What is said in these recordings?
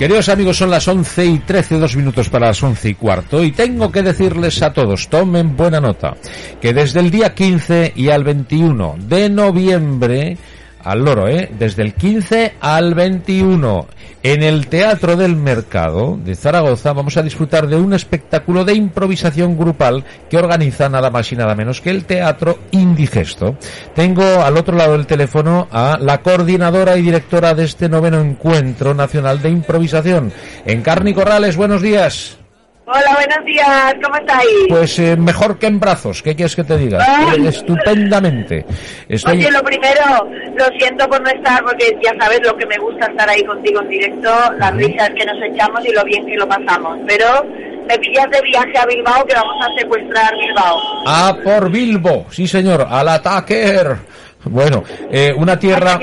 Queridos amigos, son las 11 y 13, dos minutos para las 11 y cuarto, y tengo que decirles a todos, tomen buena nota, que desde el día 15 y al 21 de noviembre al loro, ¿eh? Desde el 15 al 21 en el Teatro del Mercado de Zaragoza vamos a disfrutar de un espectáculo de improvisación grupal que organiza nada más y nada menos que el Teatro Indigesto. Tengo al otro lado del teléfono a la coordinadora y directora de este noveno encuentro nacional de improvisación, Encarni Corrales. Buenos días. Hola, buenos días, ¿cómo estáis? Pues eh, mejor que en brazos, ¿qué quieres que te diga? Ah. Estupendamente. Oye, lo primero, lo siento por no estar, porque ya sabes lo que me gusta estar ahí contigo en directo, las risas que nos echamos y lo bien que lo pasamos. Pero me pillas de viaje a Bilbao que vamos a secuestrar Bilbao. Ah, por Bilbo, sí señor, al ataque. Bueno, eh, una tierra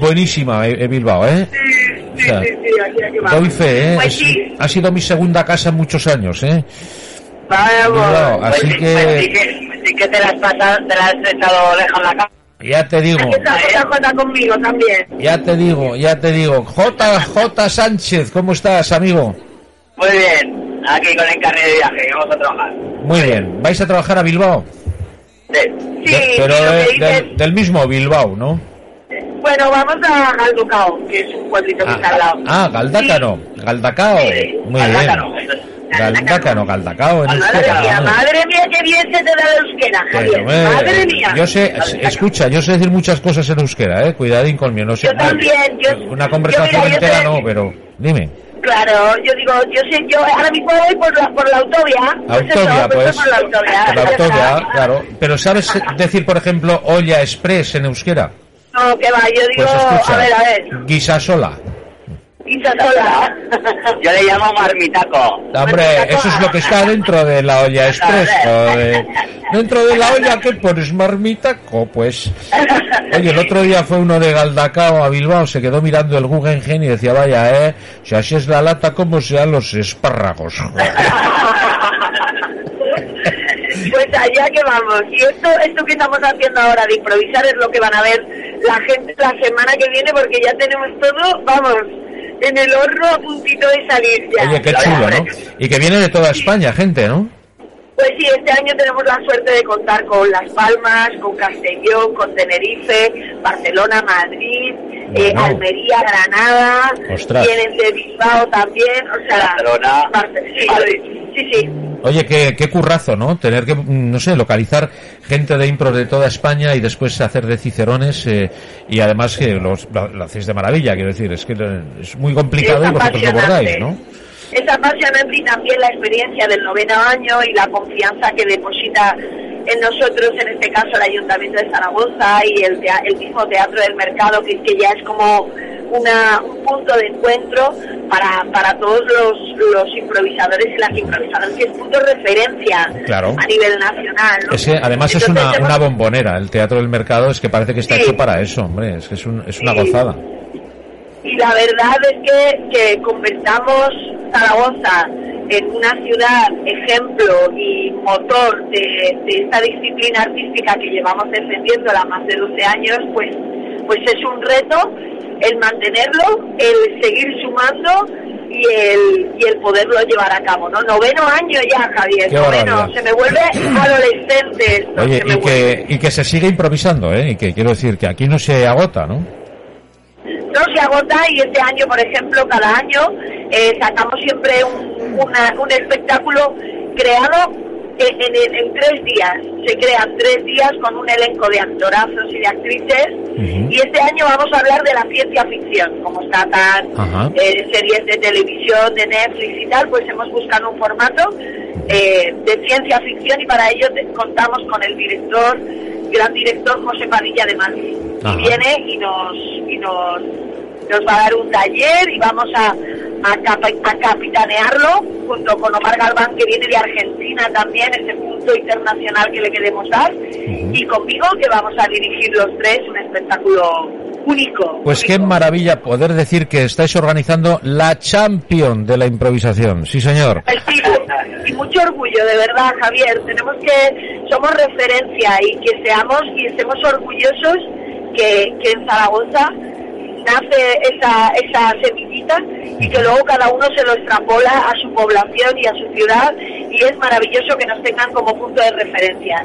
buenísima, eh, Bilbao, ¿eh? Sí, sí, sí, aquí, aquí vamos. Doy fe, ¿eh? Pues. Ha sido mi segunda casa en muchos años, ¿eh? Vamos, así sí, que- pues sí que, sí que te la has pasado, te la has echado lejos en la cama. Ya te digo, conmigo también. ya te digo, ya te digo. JJ Sánchez, ¿cómo estás, amigo? Muy bien, aquí con el carnet de viaje, vamos a trabajar. Muy bien. ¿Vais a trabajar a Bilbao? Sí, De- pero de- dices, del, del mismo Bilbao, ¿no? Bueno, vamos a Galducao, que es un pueblito que está al lado. Ah, Galdácano, Galdacao. Sí, Muy Galdácano, bien. eso. Galdacano, Galdacao en Madre euskera, mía, madre mía, qué bien se te da la euskera, Javier. eh, Madre mía. Yo sé, escucha, yo sé decir muchas cosas en euskera, eh, cuidadín conmigo, no sé. Yo también, yo- Una conversación yo mira, entera no, pero dime. Claro, yo digo, yo sé, yo ahora mismo voy por la, por la autovía. Pues eso, Autovia, pues pues. por la autovia. por la autovia, claro. Pero ¿sabes decir, por ejemplo, olla express en euskera? No, que va, yo digo, Pues escucha. a ver, a ver. Guisasola. Pizza sola. Yo le llamo marmitaco. Hombre, eso es lo que está dentro de la olla express. joder. Dentro de la olla, ¿qué pones? Marmitaco, pues. Oye, el otro día fue uno de Galdacao a Bilbao, se quedó mirando el Guggenheim y decía, vaya, eh, si así es la lata, ¿cómo sean los espárragos? Pues allá que vamos. Y esto, esto que estamos haciendo ahora de improvisar es lo que van a ver la gente la semana que viene porque ya tenemos todo, vamos, en el horno a puntito de salir ya. Oye, qué chulo, ¿no? Y que viene de toda España, gente, ¿no? Pues sí, este año tenemos la suerte de contar con Las Palmas, con Castellón, con Tenerife, Barcelona, Madrid, eh. Almería, Granada, Ostras. vienen de Bilbao también, o sea, Barcelona, sí, sí, sí. Oye, qué, qué currazo, ¿no? Tener que, mm, no sé, localizar gente de impro de toda España y después hacer de cicerones eh, y además que los, lo, lo hacéis de maravilla, quiero decir, es que es muy complicado Es y vosotros lo bordáis, ¿no? Es apasionante y también la experiencia del noveno año y la confianza que deposita en nosotros, en este caso el Ayuntamiento de Zaragoza y el, el mismo Teatro del Mercado, que, que ya es como una, un punto de encuentro para, para todos los, los improvisadores y las improvisadoras, que es punto de referencia Claro. a nivel nacional. ¿no? Es que además es una, hemos- una bombonera, el Teatro del Mercado es que parece que está Sí. hecho para eso, hombre, es que es, un- es una gozada. y la verdad es que, que convertamos Zaragoza en una ciudad ejemplo y motor de, de esta disciplina artística que llevamos defendiéndola más de 12 años, pues, pues es un reto el mantenerlo, el seguir sumando y el, y el poderlo llevar a cabo, ¿no? Noveno año ya, Javier, Qué noveno, barbaridad. se me vuelve adolescente esto, Oye, se me y vuelve. que, y que se sigue improvisando, ¿eh? Y que quiero decir que aquí no se agota, ¿no? no se agota y este año, por ejemplo, cada año eh, sacamos siempre un, una- un espectáculo creado en, tres días. Se crean tres días con un elenco de actorazos y de actrices y este año vamos a hablar de la ciencia ficción, como está tan eh, series de televisión, de Netflix y tal, pues hemos buscado un formato eh, de ciencia ficción y para ello te- contamos con el director, gran director José Padilla de Madrid. Ajá. Y viene y nos, y nos, nos va a dar un taller y vamos a, a, a capitanearlo junto con Omar Galván que viene de Argentina también, es un punto internacional que le queremos dar y conmigo que vamos a dirigir los tres un espectáculo único. Pues qué maravilla poder decir que estáis organizando la champion de la improvisación. Sí, señor. Y mucho orgullo, de verdad, Javier. Tenemos que, somos referencia y que seamos y estemos orgullosos que, que en Zaragoza nace esa, esa semillita y que luego cada uno se lo extrapola a su población y a su ciudad y es maravilloso que nos tengan como punto de referencia.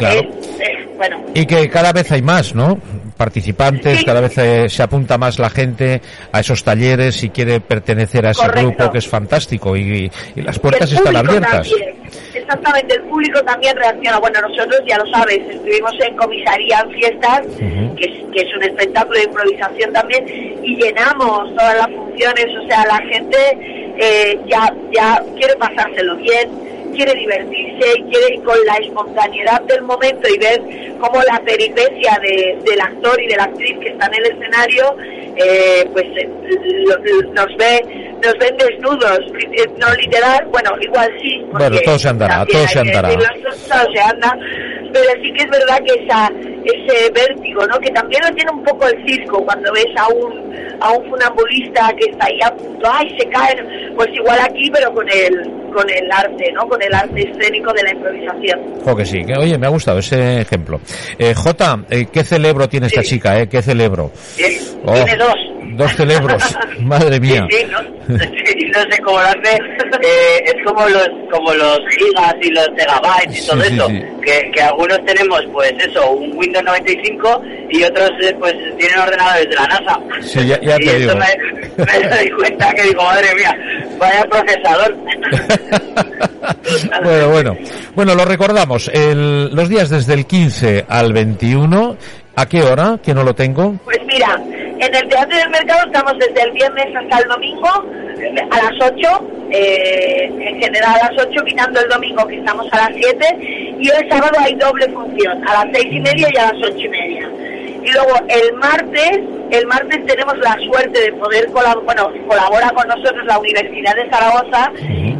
bueno. Y que cada vez hay más, ¿no? Participantes, cada vez eh, se apunta más la gente a esos talleres y quiere pertenecer a ese grupo que es fantástico y, las puertas están abiertas. Exactamente, el público también reacciona. Bueno, nosotros ya lo sabes, estuvimos en comisaría en fiestas, que, es, que es un espectáculo de improvisación también, y llenamos todas las funciones, o sea, la gente eh, ya, ya quiere pasárselo bien quiere divertirse, quiere con la espontaneidad del momento y ver cómo la peripecia del actor y de la actriz que está en el escenario, eh, pues eh, nos ve nos ven desnudos, eh, no literal, bueno, igual sí. Bueno, todo se andará, todo se andará. todo se anda, pero sí que es verdad que esa, ese vértigo, ¿no? Que también lo tiene un poco el circo cuando ves a un, a un funambulista que está ahí a punto, ay, se cae, pues igual aquí, pero con el, con el arte, ¿no? Con el arte escénico de la improvisación. Jo, que sí, que, oye, me ha gustado ese ejemplo. Eh, Jota, eh, ¿qué celebro tiene esta chica, eh? ¿Qué celebro? Tiene, tiene dos. Dos celebros, madre mía. Sí, ¿no? no sé cómo lo hace, eh, es como los como los gigas y los tegabytes y todo eso, Que, que algunos tenemos pues eso, un Windows 95 y otros eh, pues tienen ordenadores de la NASA. Sí, ya, ya y te digo. Me, me doy cuenta que digo, madre mía, vaya procesador. bueno, bueno. Bueno, lo recordamos, el, los días desde el 15 al 21, ¿a qué hora? Que no lo tengo. Pues mira, Teatro del Mercado estamos desde el viernes hasta el domingo a las 8, eh, en general a las 8, quitando el domingo que estamos a las 7, y el sábado hay doble función, a las 6 y media y a las 8 y media. Y luego el martes, el martes tenemos la suerte de poder colaborar, bueno, colabora con nosotros la Universidad de Zaragoza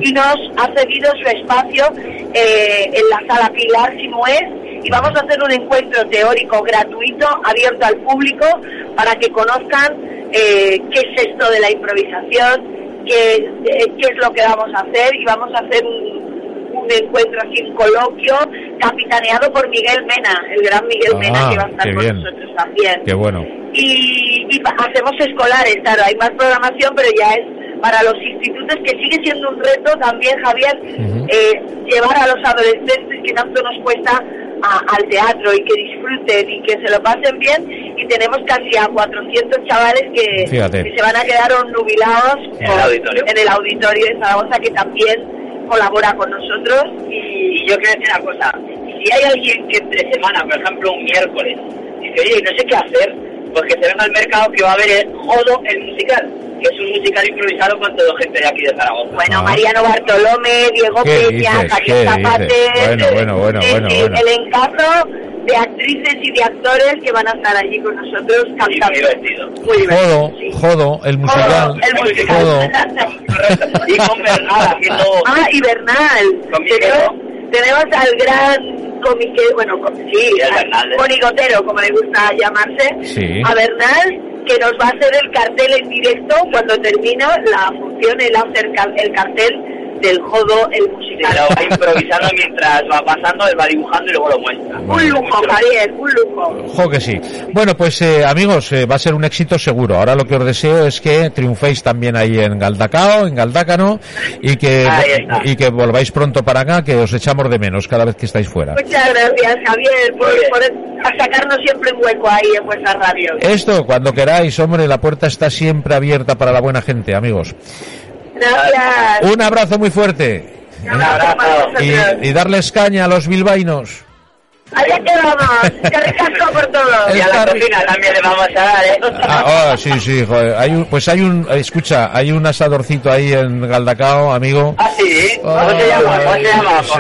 y nos ha cedido su espacio eh, en la sala Pilar Sinués y vamos a hacer un encuentro teórico gratuito, abierto al público, para que conozcan eh, qué es esto de la improvisación, qué, eh, qué es lo que vamos a hacer y vamos a hacer un, un encuentro así, un coloquio, capitaneado por Miguel Mena, el gran Miguel Ah, Mena que va a estar con bien. nosotros también. Qué bueno. Y, hacemos escolares, claro, hay más programación, pero ya es para los institutos, que sigue siendo un reto también, Javier, eh, llevar a los adolescentes que tanto nos cuesta a- al teatro y que disfruten y que se lo pasen bien. Y tenemos casi a 400 chavales que, se van a quedar nubilados En el auditorio. en el auditorio de Zaragoza, que también colabora con nosotros. Y, Y yo quiero decir una cosa, si hay alguien que entre semana, por ejemplo un miércoles, dice, oye, no sé qué hacer, pues que se venga al mercado que va a haber el Jodo el musical, que es un musical improvisado con toda gente de aquí de Zaragoza. Bueno, Ah. Mariano Bartolomé, Diego ¿Qué Peña? Javier ¿Qué Zapate? Bueno, bueno, bueno, el encazo de actrices y de actores que van a estar allí con nosotros muy cantando. divertido. Muy divertido, Jodo, sí. Jodo, el musical. Jodo, el musical. Jodo. Y con Bernal haciendo... Ah, y Bernal. Tenemos, tenemos al gran comiquero, bueno, sí, al Bernal, ¿eh? monigotero, como le gusta llamarse, Sí. a Bernal, que nos va a hacer el cartel en directo cuando termina la función, el, car- el cartel del Jodo, el musical. lo va improvisando mientras va pasando, él va dibujando y luego lo muestra. Un lujo, Javier, un lujo. Jo que sí. Bueno, pues eh, amigos, eh, va a ser un éxito seguro. Ahora lo que os deseo es que triunféis también ahí en Galdacao, en Galdácano, y que, y que volváis pronto para acá, que os echamos de menos cada vez que estáis fuera. Muchas gracias, Javier, por, por a sacarnos siempre un hueco ahí en vuestra radio. Esto, cuando queráis, hombre, la puerta está siempre abierta para la buena gente, amigos. Un abrazo muy fuerte. Un abrazo. Y, y darles caña a los bilbaínos. Allá quedamos. Qué ricasco por todo. Y a la cocina también le vamos a dar, ¿eh? Ah, oh, sí, sí, joder. Hay un, pues hay un, escucha, hay un asadorcito ahí en Galdacao, amigo. Ah, sí. ¿Cómo se llama? ¿Cómo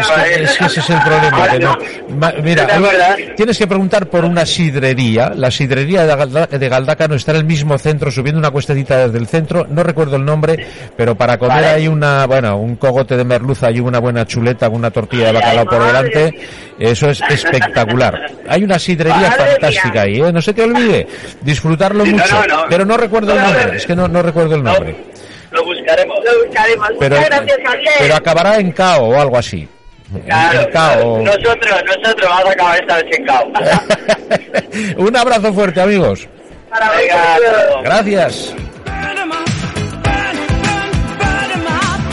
se llama? Es que, es que ese es el problema. que no- Ma- mira, ¿Es verdad? tienes que preguntar por una sidrería. La sidrería de, Galda- de Galdácano está en el mismo centro, subiendo una cuestecita desde el centro. No recuerdo el nombre, pero para comer Vale. hay una, bueno, un cogote de merluza y una buena chuleta, una tortilla de bacalao por delante. Eso es espectacular. Hay una sidrería Madre fantástica ahí, ¿eh? No se te olvide. Disfrutarlo Sí, mucho. no, no. Pero no recuerdo el No, no, nombre. no. Es que no, no recuerdo el No, nombre. lo buscaremos. Lo buscaremos. Pero, Muchas gracias, Javier. pero acabará en KO o algo así. En- Claro, en KO. nosotros, nosotros vamos a acabar esta vez en cao. Un abrazo fuerte, amigos. Venga. Gracias.